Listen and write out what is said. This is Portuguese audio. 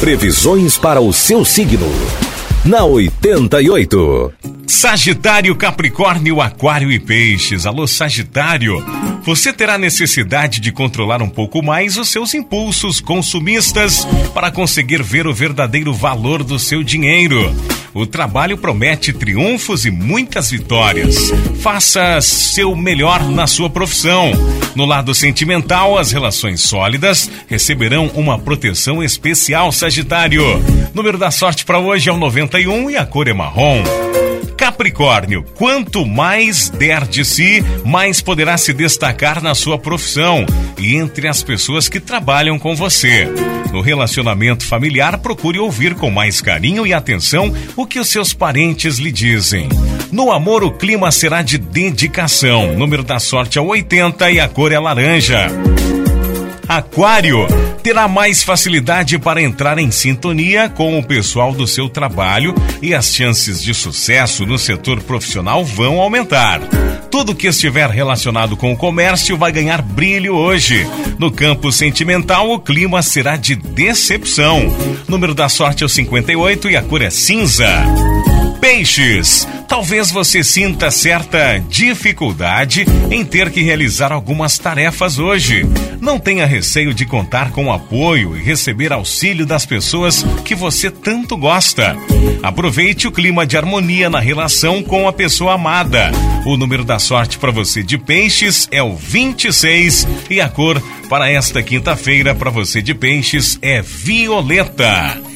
Previsões para o seu signo. Na 88. Sagitário, Capricórnio, Aquário e Peixes. Alô, Sagitário. Você terá necessidade de controlar um pouco mais os seus impulsos consumistas para conseguir ver o verdadeiro valor do seu dinheiro. O trabalho promete triunfos e muitas vitórias. Faça seu melhor na sua profissão. No lado sentimental, as relações sólidas receberão uma proteção especial, Sagitário. Número da sorte para hoje é o 91 e a cor é marrom. Capricórnio, quanto mais der de si, mais poderá se destacar na sua profissão e entre as pessoas que trabalham com você. No relacionamento familiar, procure ouvir com mais carinho e atenção o que os seus parentes lhe dizem. No amor, o clima será de dedicação. número da sorte é 80 e a cor é laranja. Aquário terá mais facilidade para entrar em sintonia com o pessoal do seu trabalho e as chances de sucesso no setor profissional vão aumentar. Tudo que estiver relacionado com o comércio vai ganhar brilho hoje. No campo sentimental, o clima será de decepção. número da sorte é o 58 e a cor é cinza. Peixes. Talvez você sinta certa dificuldade em ter que realizar algumas tarefas hoje. Não tenha receio de contar com o apoio e receber auxílio das pessoas que você tanto gosta. Aproveite o clima de harmonia na relação com a pessoa amada. O número da sorte para você de peixes é o 26 e a cor para esta quinta-feira para você de peixes é violeta.